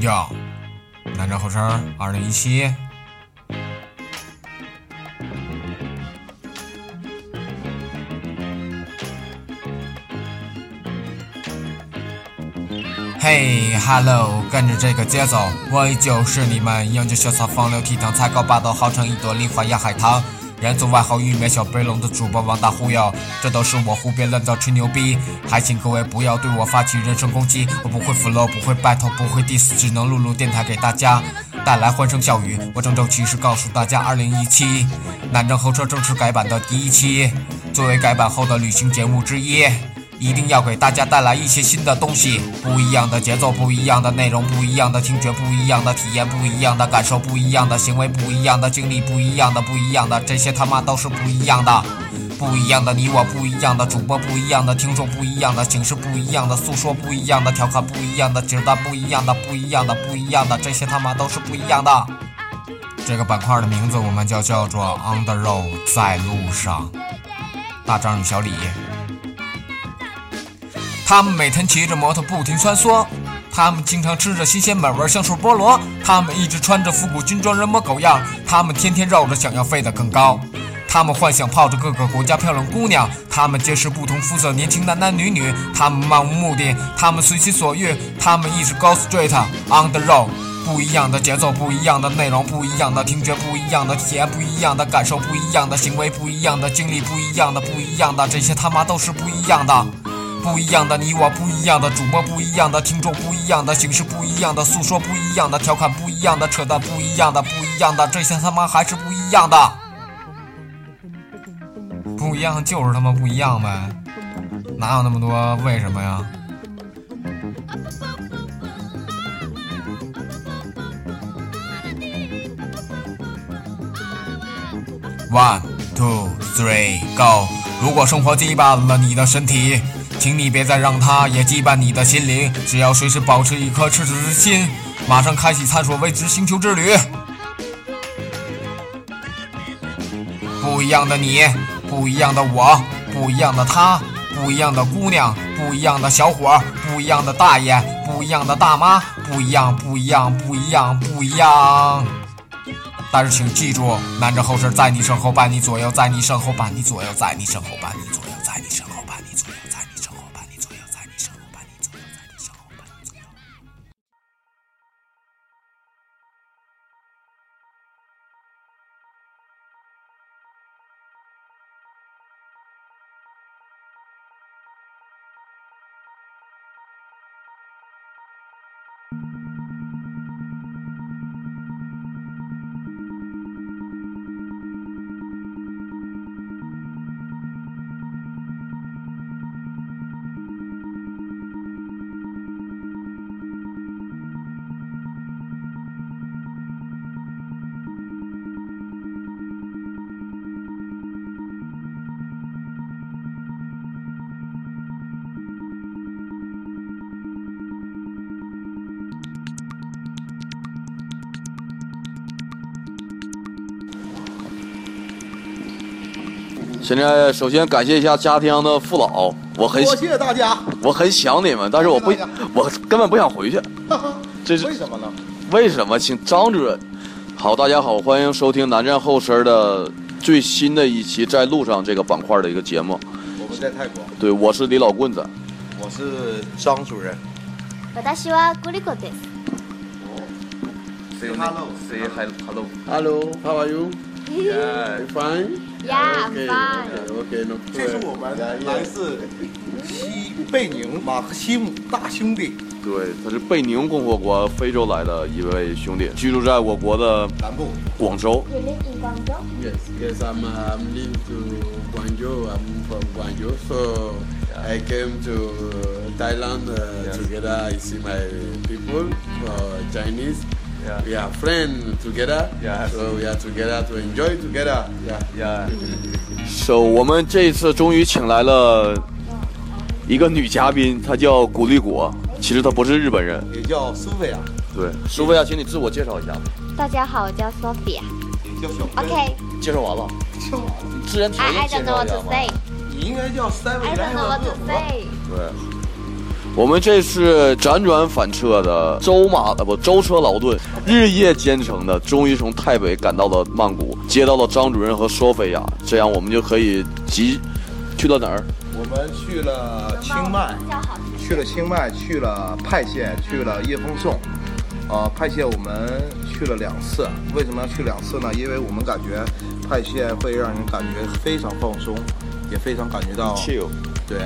哟，南站后生，二零一七。嘿哈喽，跟着这个节奏，我依旧是你们英俊潇洒、风流倜傥、才高八斗、号称一朵梨花压海棠。人送外号“玉面小背龙”的主播王大忽悠，这都是我胡编乱造吹牛逼，还请各位不要对我发起人身攻击。我不会 flow，不会 battle，不会 diss，只能录录电台给大家带来欢声笑语。我郑重其事告诉大家，二零一七南征候车正式改版的第一期，作为改版后的旅行节目之一。一定要给大家带来一些新的东西，不一样的节奏，不一样的内容，不一样的听觉，不一样的体验，不一样的感受，不一样的行为，不一样的经历，不一样的，不一样的，这些他妈都是不一样的，不一样的你我，不一样的主播，不一样的听众，不一样的形式，不一样的诉说，不一样的调侃，不一样的纸段，不一样的，不一样的，不一样的，这些他妈都是不一样的。这个板块的名字我们就叫做 On the Road，在路上。大张与小李。他们每天骑着摩托不停穿梭，他们经常吃着新鲜美味香水菠萝，他们一直穿着复古军装人模狗样，他们天天绕着想要飞得更高，他们幻想泡着各个国家漂亮姑娘，他们结识不同肤色年轻男男女女，他们漫无目的，他们随心所欲，他们一直 go straight on the road，不一样的节奏，不一样的内容，不一样的听觉，不一样的体验，不一样的感受，不一样的行为，不一样的经历，不一样的，不一样的，这些他妈都是不一样的。不一样的你我，不一样的主播，不一样的听众，不一样的形式，不一样的诉说，不一样的调侃，不一样的扯淡，不一样的，不一样的，这些他妈还是不一样的。不一样就是他妈不一样呗，哪有那么多为什么呀？One two three go！如果生活羁绊了你的身体。请你别再让它也羁绊你的心灵，只要随时保持一颗赤子之心，马上开启探索未知星球之旅。不一样的你，不一样的我，不一样的他，不一样的姑娘，不一样的小伙，不一样的大爷，不一样的大妈，不一样，不一样，不一样，不一样。但是请记住，男着后事在你身后伴你左右，在你身后伴你左右，在你身后伴你左右，在你身现在首先感谢一下家乡的父老，我很多谢大家，我很想你们，但是我不，我根本不想回去。这是为什么呢？为什么？请张主任。好，大家好，欢迎收听南站后身的最新的一期在路上这个板块的一个节目。我们在泰国。对，我是李老棍子。我是张主任。私はグリコです。Say hello. Say hello. Hello. How are you? Yeah, fine. Yeah, fine. Okay, no 这是我们来自西贝宁马克西姆大兄弟。对，他是贝宁共和国非洲来的一位兄弟，居住在我国的南部广州。You live in Guangzhou? Yes, yes, I'm um, live to Guangzhou. I'm from Guangzhou, so I came to Thailand uh, together. I see my people, uh, Chinese. Yeah. We are friends together. Yeah. So we are together to enjoy together. Yeah. Yeah. So 我们这一次终于请来了一个女嘉宾，她叫古力果。其实她不是日本人。也叫苏菲亚，对，苏菲亚，请你自我介绍一下。大家好，我叫 Sophia。叫小 OK, 介绍完了，叫自然条件介绍 what 一下 to。say. 你应该叫 Seven I don't know what to say. 对，我们这是辗转反侧的舟马呃不舟车劳顿，日夜兼程的，终于从泰北赶到了曼谷，接到了张主任和索菲亚，这样我们就可以急去到哪儿？我们去了清迈。去了清迈，去了派县，去了叶风颂。呃，派县我们去了两次，为什么要去两次呢？因为我们感觉派县会让人感觉非常放松，也非常感觉到 chill，对，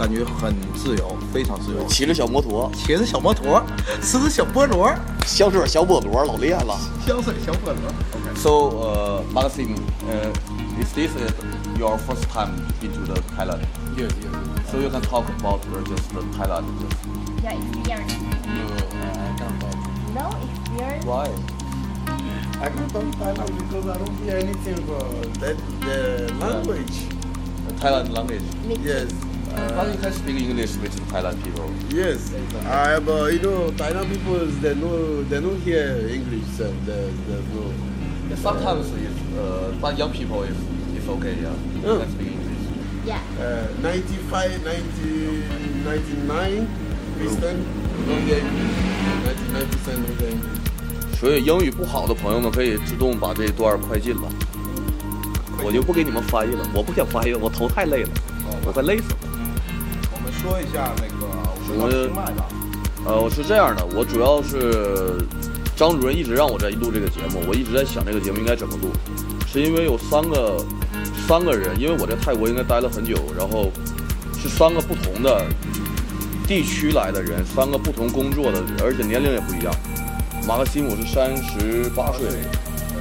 感觉很自由，非常自由。骑着小摩托，骑着小摩托，吃着小菠萝，香水小菠萝，老厉害了。香水小菠萝。OK。So, uh, Maxim, uh, is this uh, your first time into the Thailand? Yes, yes. So you can talk about uh, just the Thailand. Just Your experience. No, I I can't talk. No experience. why? I can't talk Thailand because I don't hear anything about that the language. The Thailand language. Yes. But Uh, you can speak English with the Thailand people. yes. I but you know Thailand people they know they don't hear English so there's there's no Sometimes it's, uh, but young people is it's okay. Yeah, you Yeah. can speak English. Yeah. uh, 95, 90, 99 percent don't hear English. 99 percent don't hear English. 所以英语不好的朋友们可以自动把这一段快进了，我就不给你们翻译了，我不想翻译了，我头太累了，我快累死了。 说一下那个我们到清迈吧。呃，我是这样的，我主要是张主任一直让我在录这个节目，我一直在想这个节目应该怎么录，是因为有三个三个人，因为我在泰国应该待了很久，然后是三个不同的地区来的人，三个不同工作的人，而且年龄也不一样。马克西姆是三十八岁，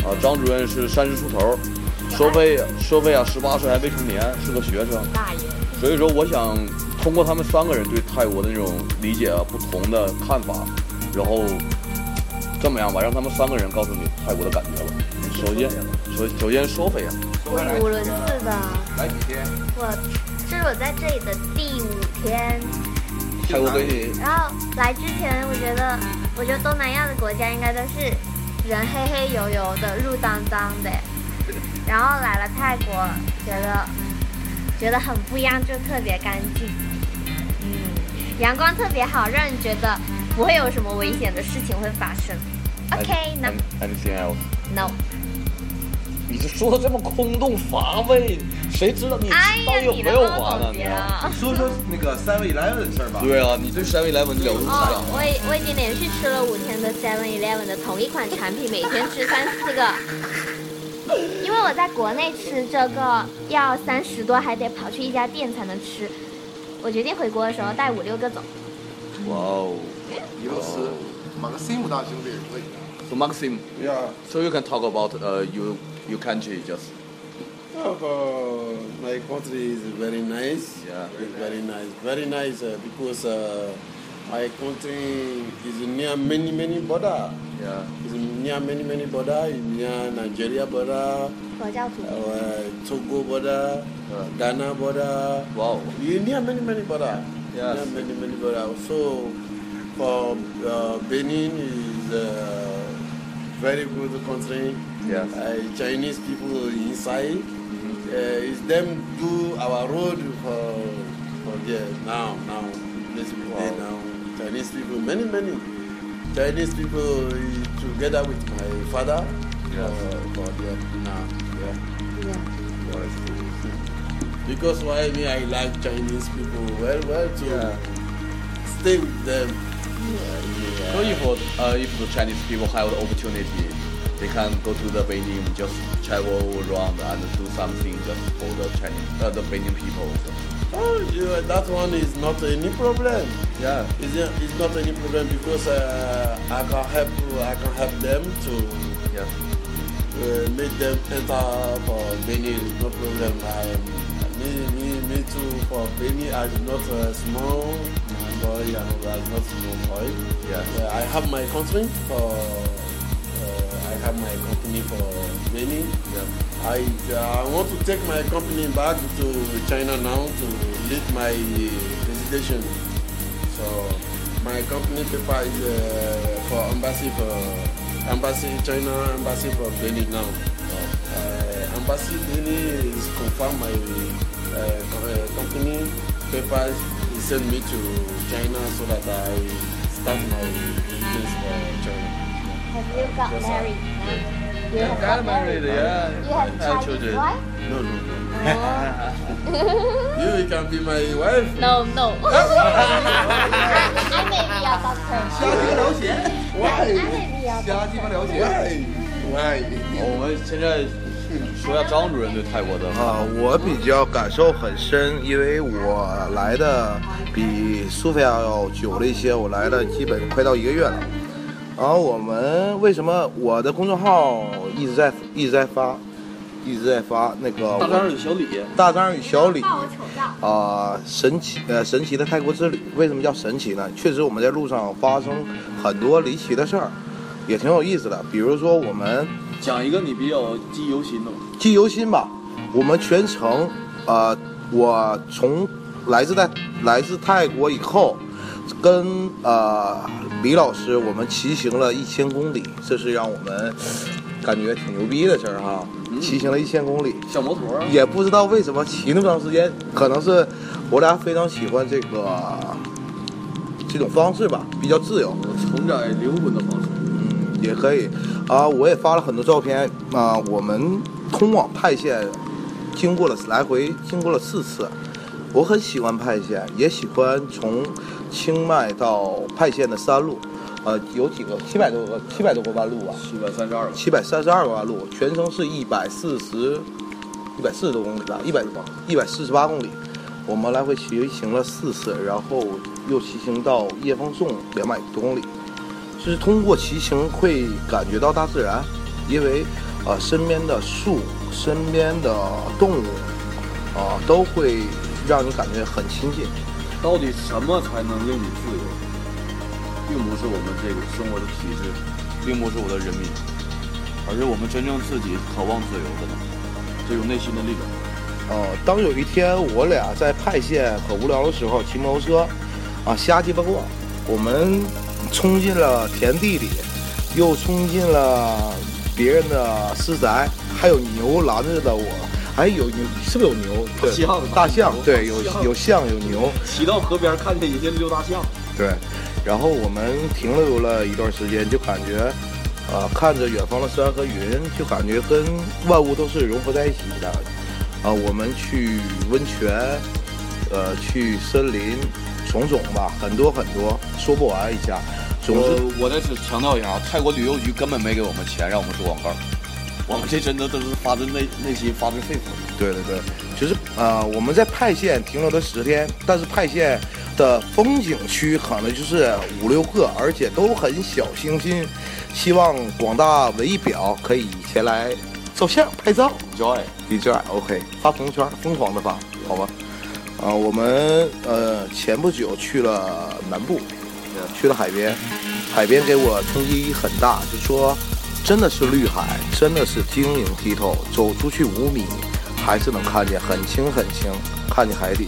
啊，张主任是三十出头，索菲索菲亚十八岁还未成年，是个学生。大爷。所以说，我想通过他们三个人对泰国的那种理解啊、不同的看法，然后这么样吧，让他们三个人告诉你泰国的感觉吧。首先，首首先说菲啊，我语无伦次的，来几天？我这是我在这里的第五天。泰国给你然后来之前，我觉得，我觉得东南亚的国家应该都是人黑黑油油的、路脏脏的，然后来了泰国，觉得觉得很不一样，就特别干净，嗯，阳光特别好，让人觉得不会有什么危险的事情会发生。OK，no anything else？no，你这说的这么空洞乏味，谁知道你到底有没有完呢？说说那个 Seven Eleven 的事儿吧。对啊，你对 Seven Eleven 了如指哦掌，。我已我已经连续吃了五天的 Seven Eleven 的同一款产品，每天吃三四个。因为我在国内吃这个要三十多，还得跑去一家店才能吃。我决定回国的时候带五六个走。哇哦有时马克西姆大兄弟可以。！So Maxim, Yeah. so you can talk about uh, you your country just Uh, my country is very nice. Yeah. It's very nice. Very nice uh, because uh, my country is near many many border. Yeah. He's near many, many border. He's near Nigeria border. Uh, Togo border. Yeah. Ghana border. Wow. You near many, many border. Yeah. Near many, many border. So for uh, Benin is a very good country. Yeah. Uh, Chinese people inside. Uh, is them do our road for for there now now. Wow. Now Chinese people many many. Chinese people together with my father. Yes. For, for there now. Yeah. Because why me I like Chinese people well well to Yeah. stay with them. So if uh, if the Chinese people have the opportunity, they can go to the Beijing, just travel around and do something just for the Chinese, uh, the Beijing people. Oh, yeah, that one is not any problem. Yeah. It's, it's not any problem because uh, I can help I can help them to Yeah. uh, make them enter for Benin. No problem. I, me, me, me too. For Benin, I'm not a small boy. I'm not small boy. Yeah. Uh, I have my country for. Have my company for Benin. Yeah. I uh, I want to take my company back to China now to lead my residency. So my company paper is uh, for embassy for embassy China embassy for Benin now. Uh, embassy Benin is confirm my uh, uh, company papers he sent me to China so that I start my business for China. Have you got married? You have got married, yeah. You have Have children. wife? No, no, no. Oh. You, can be my wife. no, no. I may be a doctor. 瞎鸡巴聊钱，I may be a 瞎 doctor. Why? Why? 我们现在说一下张主任对泰国的啊，我比较感受很深，因为我来的比苏菲亚要久了一些，我来了基本快到一个月了。然后我们为什么我的公众号一直在一直在发，一直在发那个大张与小李，大张与小李。啊、神奇呃神奇的泰国之旅，为什么叫神奇呢？确实我们在路上发生很多离奇的事儿，也挺有意思的。比如说我们讲一个你比较记忆犹新的吧。记忆犹新吧。我们全程，呃，我从来自在来自泰国以后，跟呃李老师我们骑行了一千公里，这是让我们感觉挺牛逼的事儿哈。骑行了一千公里，小摩托，也不知道为什么骑那么长时间，可能是我俩非常喜欢这个这种方式吧，比较自由。承载灵魂的方式。嗯，也可以啊、我也发了很多照片啊、我们通往派县经过了来回经过了四次，我很喜欢派县，也喜欢从清迈到派县的山路，呃，有几个七百多个七百多个弯路吧，七百三十二个，七百三十二个弯路，全程是一百四十一百四十多公里吧，一百多一百四十八公里。我们来回骑行了四次，然后又骑行到叶峰颂两百多公里。就是通过骑行会感觉到大自然，因为呃身边的树、身边的动物啊、都会让你感觉很亲近。到底什么才能令你自由？并不是我们这个生活的体制，并不是我的人民，而是我们真正自己渴望自由的这种内心的力量。呃，当有一天我俩在派县很无聊的时候，骑摩托车啊瞎鸡巴逛，我们冲进了田地里，又冲进了别人的私宅，还有牛拦着的我，还有牛是不是有牛？对，象大象，对，有有象有牛，骑到河边看见一些溜大象，对。然后我们停留了一段时间，就感觉，呃，看着远方的山和云，就感觉跟万物都是融合在一起的。啊、我们去温泉，呃，去森林，种种吧，很多很多，说不完一下。总之，我我再次强调一下啊，泰国旅游局根本没给我们钱让我们做广告，我们这真的都是发自内内心、发自肺腑的。对对对，就是呃，我们在派县停留了十天，但是派县的风景区可能就是五六个，而且都很小清新。希望广大文艺表可以前来照相拍照。Joy, enjoy, OK，发朋友圈，疯狂的发，好吧？啊、我们呃前不久去了南部，去了海边，海边给我冲击很大，就说真的是绿海，真的是晶莹剔透，走出去五米还是能看见很清很清，看见海底。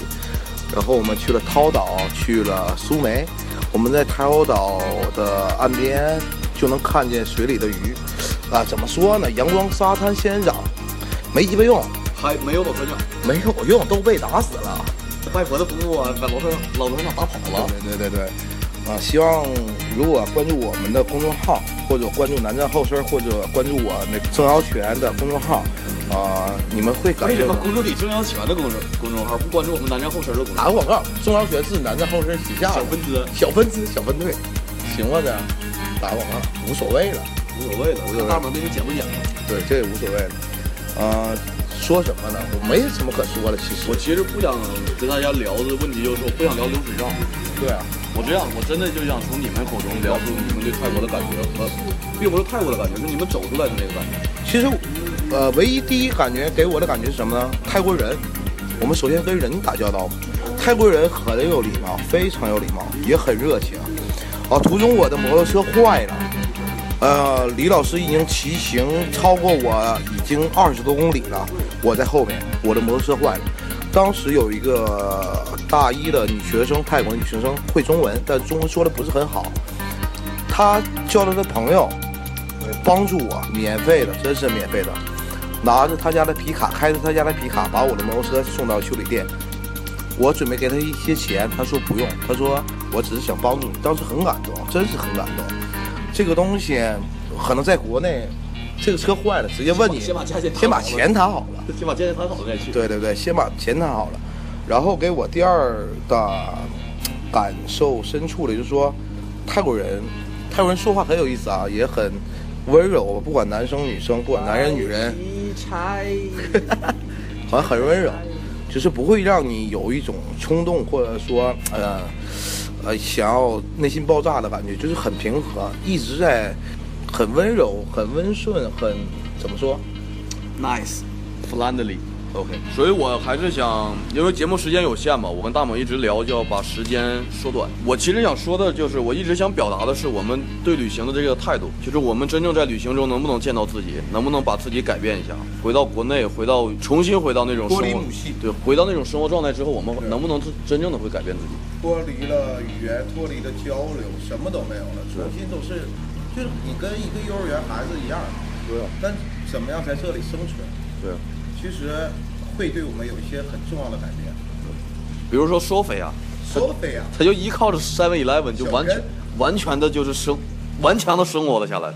然后我们去了涛岛，去了苏梅，我们在涛岛的岸边就能看见水里的鱼，啊，怎么说呢？阳光、沙滩、仙人掌，没鸡巴用，还没有老船长，没有用，都被打死了。外婆的夫妇啊，把老船老船长打跑了。对对对对，啊，希望如果关注我们的公众号，或者关注南站后身，或者关注我那个郑瑶泉的公众号，啊，你们会感为什么关注你郑阳泉的公众公众号，不关注我们南站后身的公众号？打个广告，郑瑶泉是南站后身旗下的小分支小分支小分队，行吗？这打个广告无所谓了。无所谓的，无所谓大门那个剪不剪？对，这也无所谓了。呃，说什么呢？我没什么可说的，其实我。其实不想跟大家聊的问题，就是我不想聊流水账。对啊，我这样，我真的就想从你们口中聊出你们对泰国的感觉和，并不是泰国的感觉，是你们走出来的那个感觉。其实，呃，唯一第一感觉给我的感觉是什么呢？泰国人，我们首先跟人打交道，泰国人很有礼貌，非常有礼貌，也很热情。啊，途中我的摩托车坏了，呃，李老师已经骑行超过我已经二十多公里了，我在后面，我的摩托车坏了。当时有一个大一的女学生，泰国女学生会中文，但中文说的不是很好。她叫了她朋友帮助我，免费的，真是免费的，拿着她家的皮卡，开着她家的皮卡，把我的摩托车送到修理店。我准备给她一些钱，她说不用，她说我只是想帮助你。当时很感动，真是很感动。这个东西可能在国内，这个车坏了，直接问你，先把价钱谈先把好了钱谈好了。先把价钱谈好了再去。对对对，先把钱谈好了，然后给我第二的感受深处的，就是说泰国人，泰国人说话很有意思啊，也很温柔，不管男生女生，不管男人女人，好像很温柔，就是不会让你有一种冲动，或者说呃呃想要内心爆炸的感觉，就是很平和，一直在很温柔、很温顺、很怎么说？Nice, friendly. OK，所以我还是想，因为节目时间有限嘛，我跟大猛一直聊，就要把时间缩短。我其实想说的就是，我一直想表达的是我们对旅行的这个态度，就是我们真正在旅行中能不能见到自己，能不能把自己改变一下，回到国内，回到重新回到那种生活脱离母系，对，回到那种生活状态之后，我们能不能真真正的会改变自己？脱离了语言，脱离了交流，什么都没有了，重新都是，就是你跟一个幼儿园孩子一样，对啊，但怎么样在这里生存，对啊。其实会对我们有一些很重要的改变。比如说索菲亚，索菲啊，他就依靠着 Seven Eleven 就完全完全的就是生顽强的生活了下来。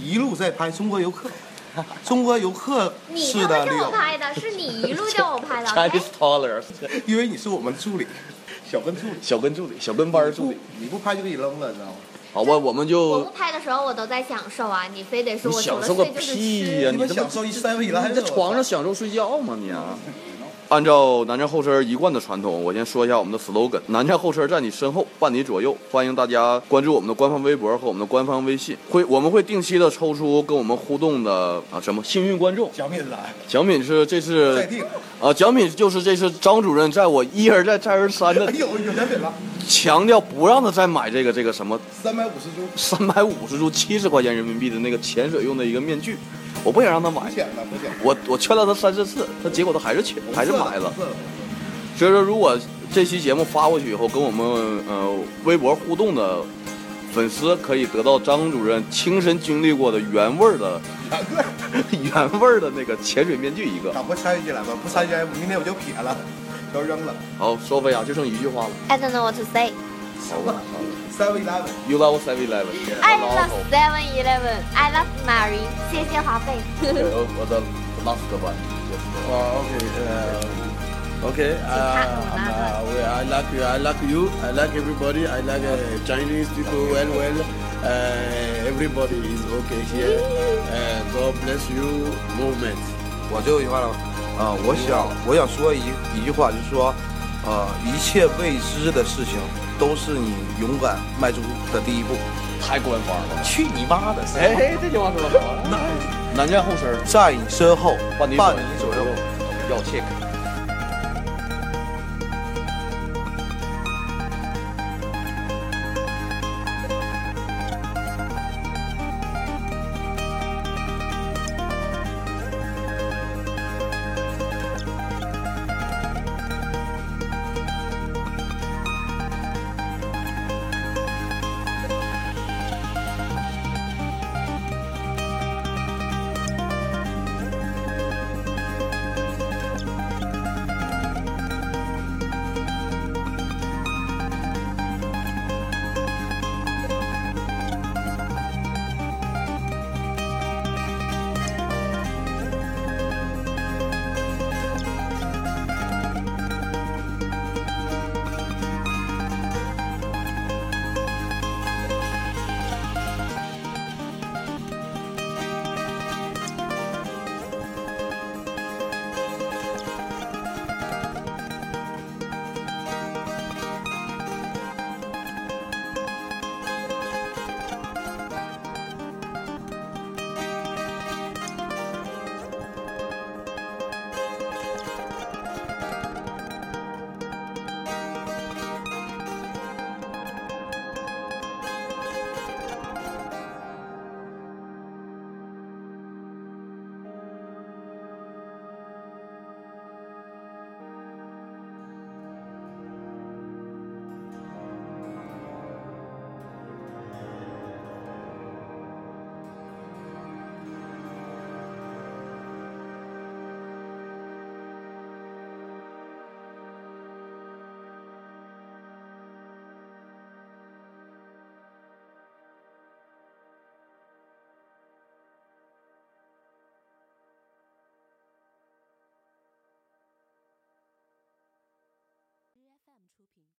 一路在拍中国游客，中国游客你他妈叫我拍的，是你一路叫我拍的。Chinese toddlers，因为你是我们助理，小跟助理，小跟助理，小跟班助理。你不拍就给你扔了，你知道吗？好吧，我们我就不拍的时候我都在享受啊，你非得说你我享受个睡就是屁呀、吃。你他妈你们享受一三位你来在床上享受睡觉吗你啊？按照南站后车一贯的传统，我先说一下我们的 slogan：南站后车在你身后，伴你左右。欢迎大家关注我们的官方微博和我们的官方微信，会我们会定期的抽出跟我们互动的啊什么幸运观众。奖品来，奖品是这次再定。啊，奖品就是这次张主任在我一而再再而三的哎呦，有奖品了，强调不让他再买这个这个什么三百五十株，三百五十株七十块钱人民币的那个潜水用的一个面具，我不想让他买我我劝了他三四次他结果他还是去还是买了所以说如果这期节目发过去以后跟我们呃微博互动的粉丝可以得到张主任亲身经历过的原味儿的原味儿原味儿的那个潜水面具一个咋不参与进来吧？不参与来明天我就撇了都扔了。好说飞啊就剩一句话了。I don't know what to say 好了收了 7-Eleven. You love 7-Eleven. I love 7-Eleven. I love Mary. 谢谢华费。我的 last one. Oh, okay. Uh, okay. Uh, I'm, uh, I like you. I like you. I like everybody. I like uh, Chinese people well, well. Uh, everybody is okay here. Uh, God bless you. Movement. 我最后一句话了，啊、呃，我想我想说一一句话，就是说。呃，一切未知的事情都是你勇敢迈出的第一步。太官方了。去你妈的！哎，这句话说的好。南南站后身，在你身后，伴你左右。要 check。